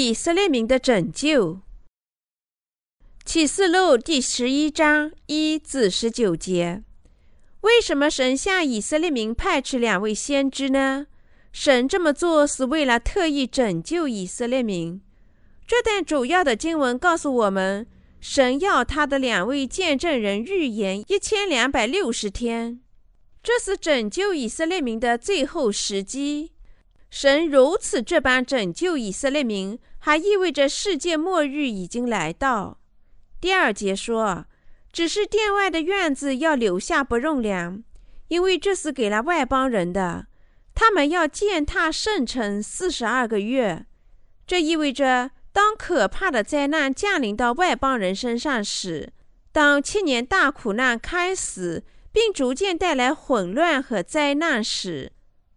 以色列民的拯救。启示录第十一章一至十九节：为什么神向以色列民派去两位先知呢？神这么做是为了特意拯救以色列民。这段主要的经文告诉我们，神要他的两位见证人预言一千两百六十天，这是拯救以色列民的最后时机。神如此这般拯救以色列民，还意味着世界末日已经来到。第二节说，只是殿外的院子要留下不容粮，因为这是给了外邦人的，他们要践踏圣城四十二个月。这意味着，当可怕的灾难降临到外邦人身上时，当七年大苦难开始，并逐渐带来混乱和灾难时。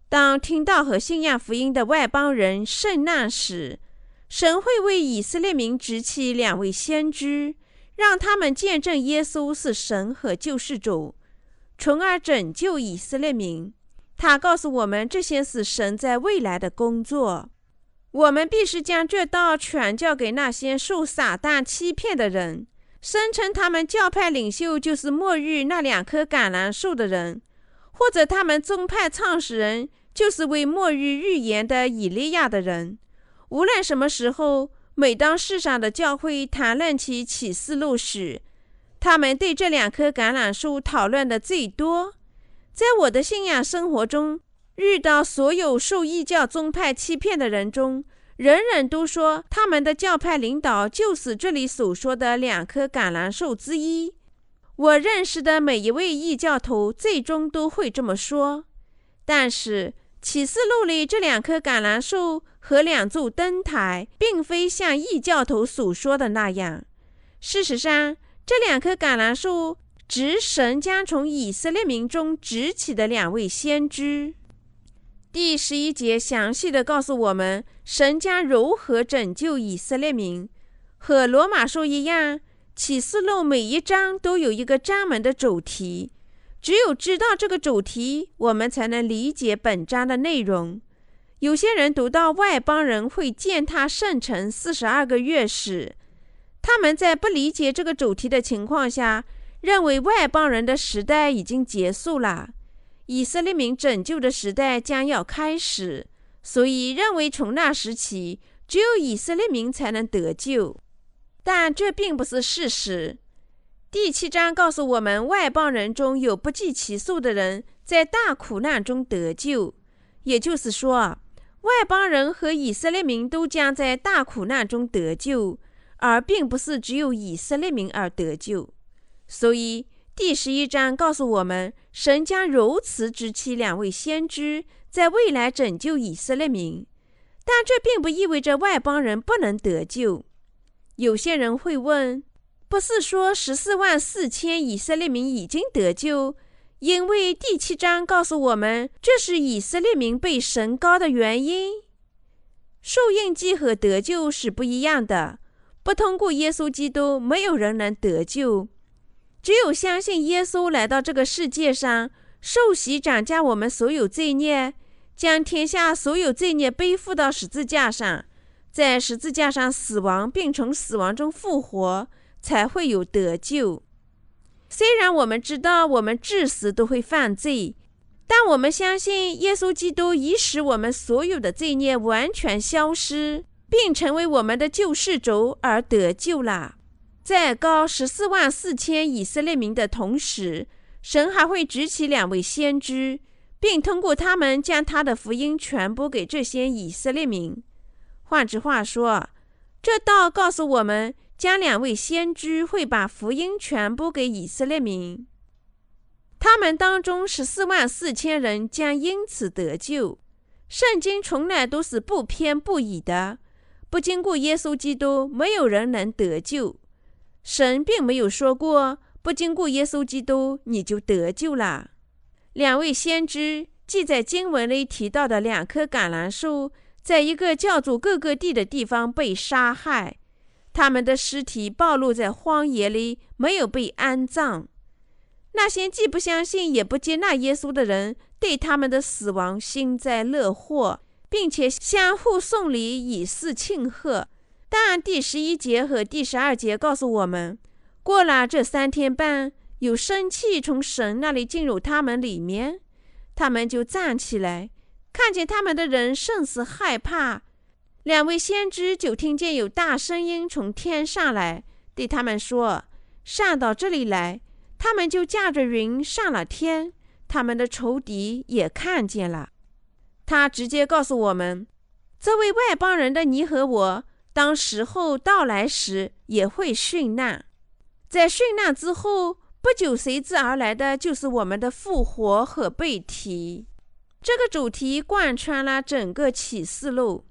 当听到和信仰福音的外邦人受难时，神会为以色列民执起两位先知，让他们见证耶稣是神和救世主，从而拯救以色列民。他告诉我们，这些是神在未来的工作。我们必须将这道传教给那些受撒旦欺骗的人，声称他们教派领袖就是末日那两棵橄榄树的人，或者他们宗派创始人。就是为末日预言的以利亚的人。无论什么时候，每当世上的教会谈论起启示录时，他们对这两棵橄榄树讨论的最多。在我的信仰生活中，遇到所有受异教宗派欺骗的人中，人人都说他们的教派领导就是这里所说的两棵橄榄树之一。我认识的每一位异教徒最终都会这么说，但是。启示录里这两棵橄榄树和两座灯台，并非像异教徒所说的那样。事实上，这两棵橄榄树指神将从以色列民中执起的两位先知。第十一节详细的告诉我们，神将如何拯救以色列民。和罗马书一样，启示录每一章都有一个专门的主题。只有知道这个主题，我们才能理解本章的内容。有些人读到外邦人会践踏圣城四十二个月时，他们在不理解这个主题的情况下，认为外邦人的时代已经结束了，以色列民拯救的时代将要开始，所以认为从那时起，只有以色列民才能得救。但这并不是事实。第七章告诉我们，外邦人中有不计其数的人在大苦难中得救，也就是说，外邦人和以色列民都将在大苦难中得救，而并不是只有以色列民而得救。所以，第十一章告诉我们，神将如此指起两位先知，在未来拯救以色列民，但这并不意味着外邦人不能得救。有些人会问。不是说十四万四千以色列民已经得救，因为第七章告诉我们，这是以色列民被神高的原因。受印记和得救是不一样的，不通过耶稣基督，没有人能得救。只有相信耶稣来到这个世界上，受洗涨价我们所有罪孽，将天下所有罪孽背负到十字架上，在十字架上死亡，并从死亡中复活。才会有得救。虽然我们知道我们至死都会犯罪，但我们相信耶稣基督已使我们所有的罪孽完全消失，并成为我们的救世主而得救了。在高十四万四千以色列民的同时，神还会举起两位先知，并通过他们将他的福音传播给这些以色列民。换句话说，这道告诉我们。将两位先知会把福音传播给以色列民，他们当中十四万四千人将因此得救。圣经从来都是不偏不倚的，不经过耶稣基督，没有人能得救。神并没有说过不经过耶稣基督你就得救了。两位先知记在经文里提到的两棵橄榄树，在一个叫做各个地的地方被杀害。他们的尸体暴露在荒野里，没有被安葬。那些既不相信也不接纳耶稣的人，对他们的死亡幸灾乐祸，并且相互送礼以示庆贺。但第十一节和第十二节告诉我们，过了这三天半，有生气从神那里进入他们里面，他们就站起来，看见他们的人甚是害怕。两位先知就听见有大声音从天上来，对他们说：“上到这里来。”他们就驾着云上了天，他们的仇敌也看见了。他直接告诉我们，这位外邦人的你和我。当时候到来时，也会殉难。在殉难之后不久，随之而来的就是我们的复活和被提。这个主题贯穿了整个启示录。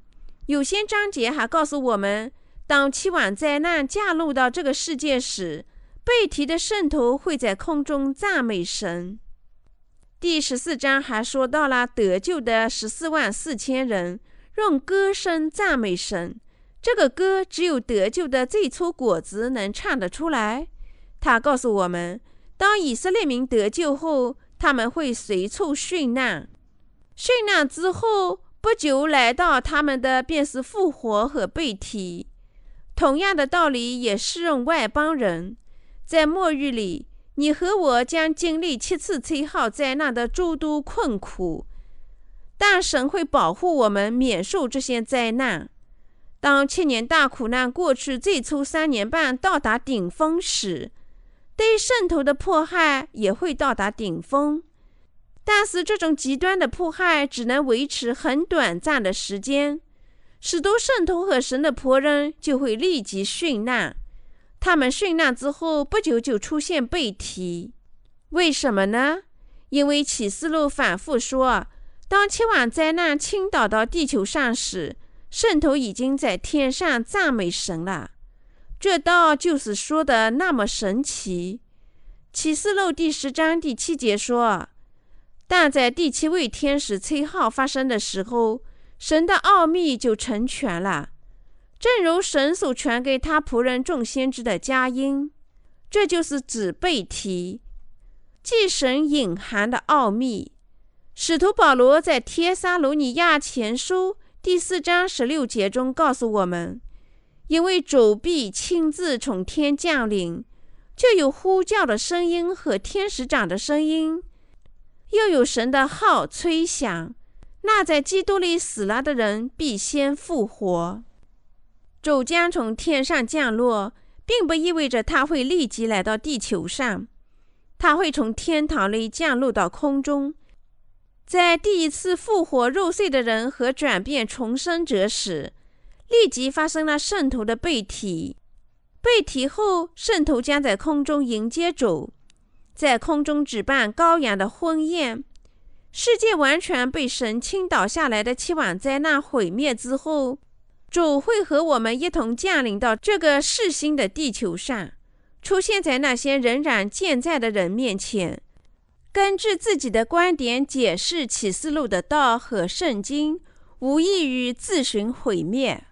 有些章节还告诉我们，当期望灾难降落到这个世界时，被提的圣徒会在空中赞美神。第十四章还说到了得救的十四万四千人用歌声赞美神。这个歌只有得救的最初果子能唱得出来。他告诉我们，当以色列民得救后，他们会随处殉难。殉难之后不久来到他们的便是复活和被提。同样的道理也适用外邦人。在末日里，你和我将经历七次吹号灾难的诸多困苦，但神会保护我们免受这些灾难。当七年大苦难过去，最初三年半到达顶峰时，对圣徒的迫害也会到达顶峰。但是，这种极端的迫害只能维持很短暂的时间。许多圣徒和神的仆人就会立即殉难。他们殉难之后不久就出现被提。为什么呢？因为启示录反复说，当千万灾难倾倒到地球上时。圣徒已经在天上赞美神了，这道就是说的那么神奇。启示录第十章第七节说：“但在第七位天使吹号发生的时候，神的奥秘就成全了，正如神所传给他仆人众先知的佳音。这就是指背题，即神隐含的奥秘。”使徒保罗在帖撒罗尼亚前书。第四章十六节中告诉我们，因为主必亲自从天降临，就有呼叫的声音和天使长的声音，又有神的号吹响。那在基督里死了的人必先复活。主将从天上降落，并不意味着他会立即来到地球上，他会从天堂里降落到空中。在第一次复活入睡的人和转变重生者时，立即发生了圣徒的被体。被体后，圣徒将在空中迎接主，在空中举办羔羊的婚宴。世界完全被神倾倒下来的期望灾难毁灭之后，主会和我们一同降临到这个世新的地球上，出现在那些仍然健在的人面前。根据自己的观点解释启示录的道和圣经，无异于自寻毁灭。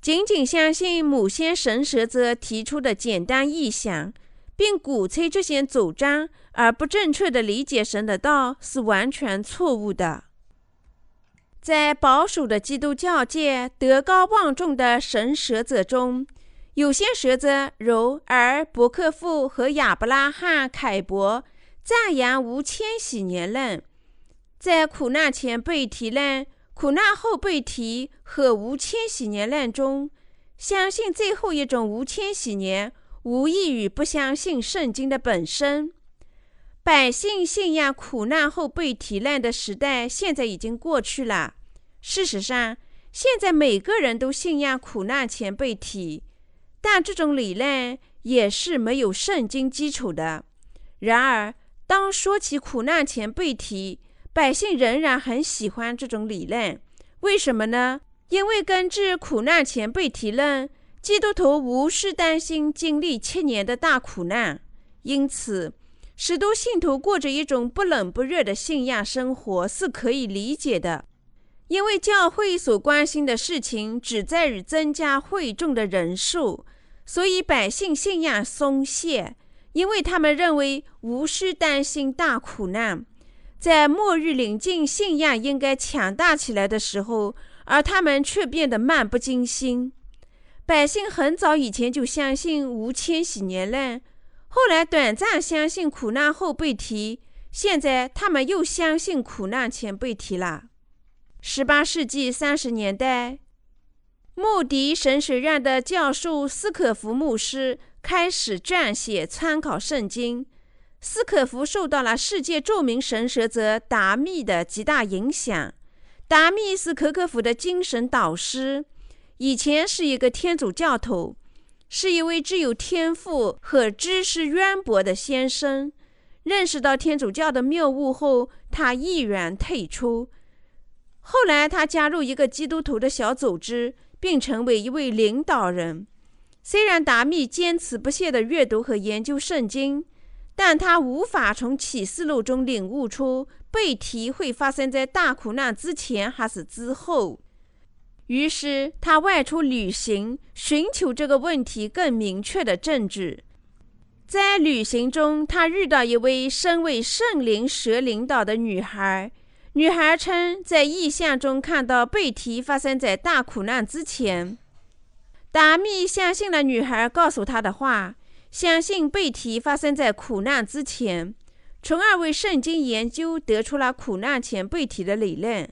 仅仅相信某些神学者提出的简单意想，并鼓吹这些主张，而不正确的理解神的道，是完全错误的。在保守的基督教界，德高望重的神学者中，有些学者如尔伯克夫和亚伯拉罕·凯伯。赞扬无千禧年论，在苦难前被提论、苦难后被提和无千禧年论中，相信最后一种无千禧年，无异于不相信圣经的本身。百姓信仰苦难后被提论的时代现在已经过去了。事实上，现在每个人都信仰苦难前被提，但这种理论也是没有圣经基础的。然而，当说起苦难前被提，百姓仍然很喜欢这种理论。为什么呢？因为根据苦难前被提论，基督徒无需担心经历七年的大苦难，因此，许多信徒过着一种不冷不热的信仰生活是可以理解的。因为教会所关心的事情只在于增加会众的人数，所以百姓信仰松懈。因为他们认为无需担心大苦难，在末日临近、信仰应该强大起来的时候，而他们却变得漫不经心。百姓很早以前就相信无千禧年了，后来短暂相信苦难后被提，现在他们又相信苦难前被提了。十八世纪三十年代，穆迪神学院的教授斯可夫牧师开始撰写参考圣经。斯可夫受到了世界著名神学者达密的极大影响。达密是可可夫的精神导师，以前是一个天主教徒，是一位具有天赋和知识渊博的先生。认识到天主教的谬误后，他毅然退出。后来，他加入一个基督徒的小组织，并成为一位领导人。虽然达密坚持不懈地阅读和研究圣经。但他无法从启示录中领悟出被提会发生在大苦难之前还是之后，于是他外出旅行，寻求这个问题更明确的证据。在旅行中，他遇到一位身为圣灵蛇领导的女孩。女孩称，在意象中看到贝提发生在大苦难之前。达密相信了女孩告诉他的话。相信贝提发生在苦难之前，从而为圣经研究得出了苦难前贝提的理论。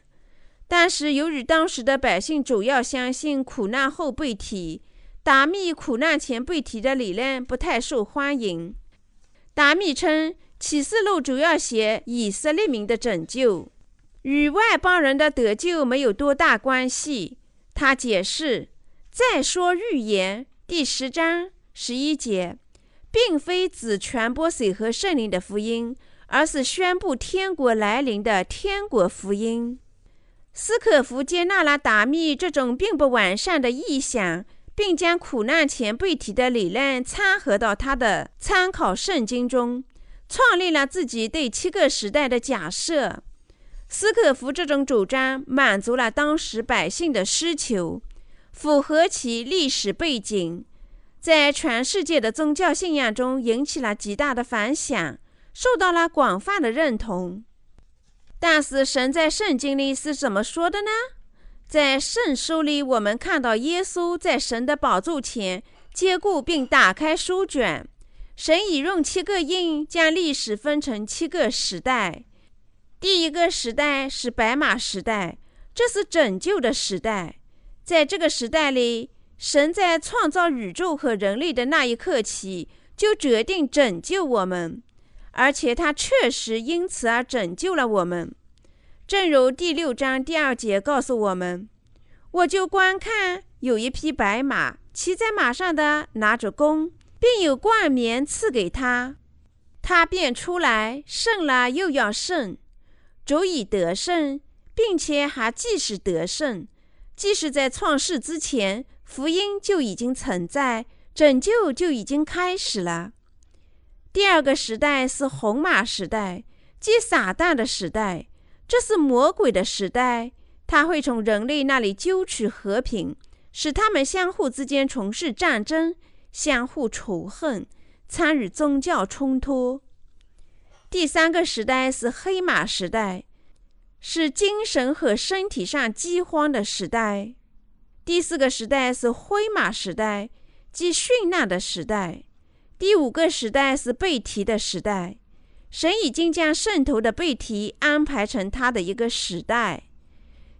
但是，由于当时的百姓主要相信苦难后被提，达密苦难前被提的理论不太受欢迎。达密称，启示录主要写以色列民的拯救，与外邦人的得救没有多大关系。他解释：“再说预言，第十章十一节。”并非只传播水和圣灵的福音，而是宣布天国来临的天国福音。斯可夫接纳了达密这种并不完善的意向，并将苦难前被提的理论掺合到他的参考圣经中，创立了自己对七个时代的假设。斯可夫这种主张满足了当时百姓的需求，符合其历史背景。在全世界的宗教信仰中引起了极大的反响，受到了广泛的认同。但是，神在圣经里是怎么说的呢？在圣书里，我们看到耶稣在神的宝座前接过并打开书卷，神已用七个印将历史分成七个时代。第一个时代是白马时代，这是拯救的时代。在这个时代里，神在创造宇宙和人类的那一刻起，就决定拯救我们，而且他确实因此而拯救了我们。正如第六章第二节告诉我们：“我就观看有一匹白马，骑在马上的拿着弓，并有冠冕赐给他，他便出来胜了，又要胜，足以得胜，并且还即使得胜，即使在创世之前。”福音就已经存在，拯救就已经开始了。第二个时代是红马时代，即撒旦的时代，这是魔鬼的时代。他会从人类那里揪取和平，使他们相互之间从事战争，相互仇恨，参与宗教冲突。第三个时代是黑马时代，是精神和身体上饥荒的时代。第四个时代是灰马时代，即殉难的时代。第五个时代是被提的时代。神已经将圣徒的被提安排成他的一个时代。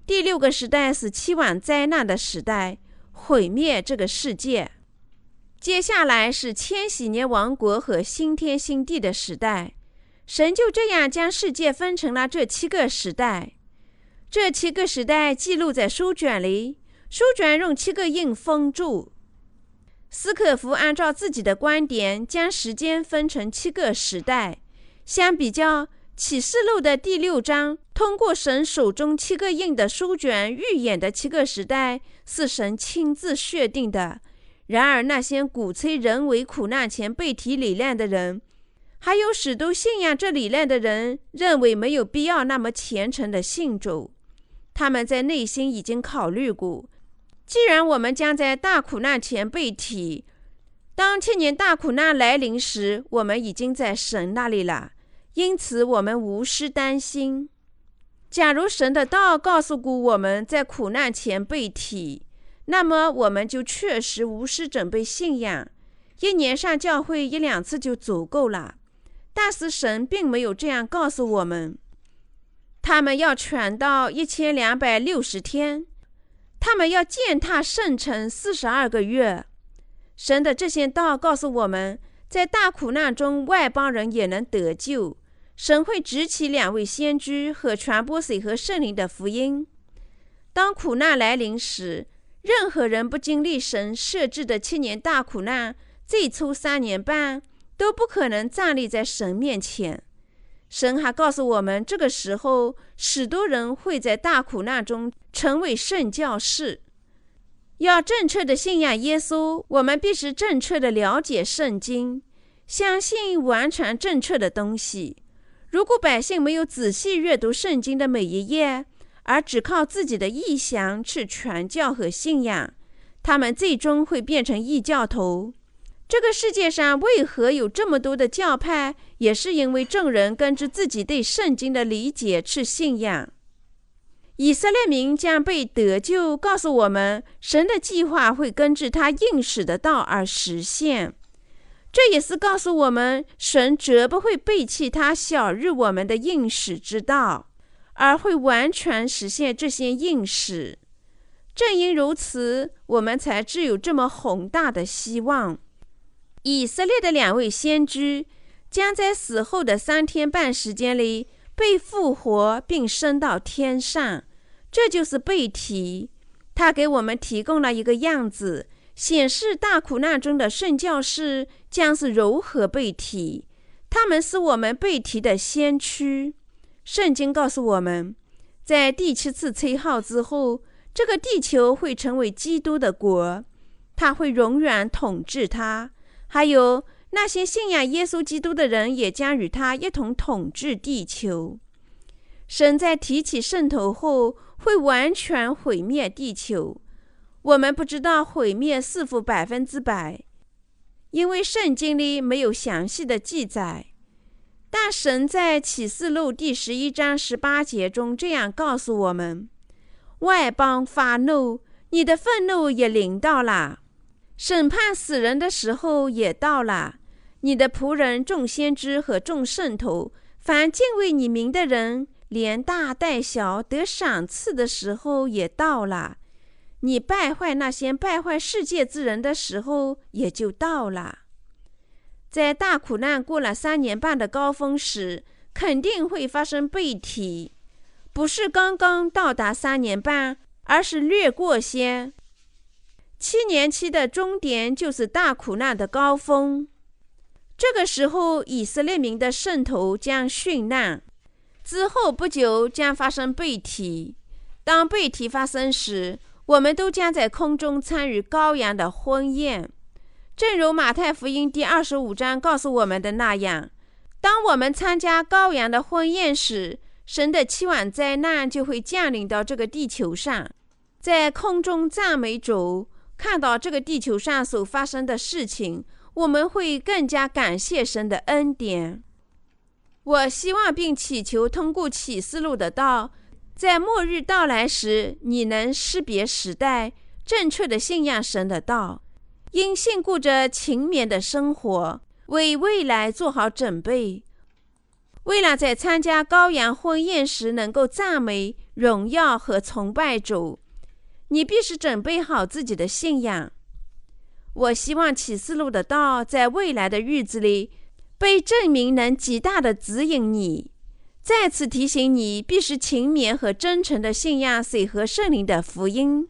第六个时代是期望灾难的时代，毁灭这个世界。接下来是千禧年王国和新天新地的时代。神就这样将世界分成了这七个时代。这七个时代记录在书卷里。书卷用七个印封住。斯可夫按照自己的观点，将时间分成七个时代。相比较启示录的第六章，通过神手中七个印的书卷预演的七个时代，是神亲自确定的。然而，那些鼓吹人为苦难前被提理论的人，还有许多信仰这理论的人，认为没有必要那么虔诚的信主。他们在内心已经考虑过。既然我们将在大苦难前被提，当千年大苦难来临时，我们已经在神那里了，因此我们无需担心。假如神的道告诉过我们在苦难前被提，那么我们就确实无需准备信仰，一年上教会一两次就足够了。但是神并没有这样告诉我们，他们要传道一千两百六十天，他们要践踏圣城四十二个月。神的这些道告诉我们，在大苦难中，外邦人也能得救。神会执起两位先知和传播水和圣灵的福音。当苦难来临时，任何人不经历神设置的七年大苦难，最初三年半都不可能站立在神面前。神还告诉我们，这个时候许多人会在大苦难中成为圣教士。要正确的信仰耶稣，我们必须正确的了解圣经，相信完全正确的东西。如果百姓没有仔细阅读圣经的每一页，而只靠自己的臆想去传教和信仰，他们最终会变成异教徒。这个世界上为何有这么多的教派，也是因为众人根据自己对圣经的理解去信仰。以色列民将被得救，告诉我们，神的计划会根据他应许的道而实现。这也是告诉我们，神绝不会背弃他晓日我们的应许之道，而会完全实现这些应许。正因如此，我们才具有这么宏大的希望。以色列的两位先知将在死后的三天半时间里。被复活并升到天上，这就是被提。他给我们提供了一个样子，显示大苦难中的圣教士将是如何被提。他们是我们被提的先驱。圣经告诉我们，在第七次吹号之后，这个地球会成为基督的国，他会永远统治它。还有。那些信仰耶稣基督的人也将与他一同统治地球。神在提起圣头后，会完全毁灭地球。我们不知道毁灭是否百分之百，因为圣经里没有详细的记载。但神在启示录第十一章十八节中这样告诉我们：“外邦发怒，你的愤怒也临到了；审判死人的时候也到了。”你的仆人众先知和众圣徒，凡敬畏你名的人，连大带小得赏赐的时候也到了。你败坏那些败坏世界之人的时候也就到了。在大苦难过了三年半的高峰时，肯定会发生背体，不是刚刚到达三年半，而是略过先。七年期的终点就是大苦难的高峰。这个时候，以色列民的圣徒将殉难，之后不久将发生背提。当背提发生时，我们都将在空中参与羔羊的婚宴，正如马太福音第二十五章告诉我们的那样。当我们参加羔羊的婚宴时，神的期望灾难就会降临到这个地球上，在空中赞美主，看到这个地球上所发生的事情。我们会更加感谢神的恩典。我希望并祈求通过启示录的道，在末日到来时，你能识别时代，正确的信仰神的道，因信顾着勤勉的生活，为未来做好准备。为了在参加羔羊婚宴时能够赞美、荣耀和崇拜主，你必须准备好自己的信仰。我希望启示录的道在未来的日子里被证明，能极大的指引你。再次提醒你，必须勤勉和真诚的信仰水和圣灵的福音。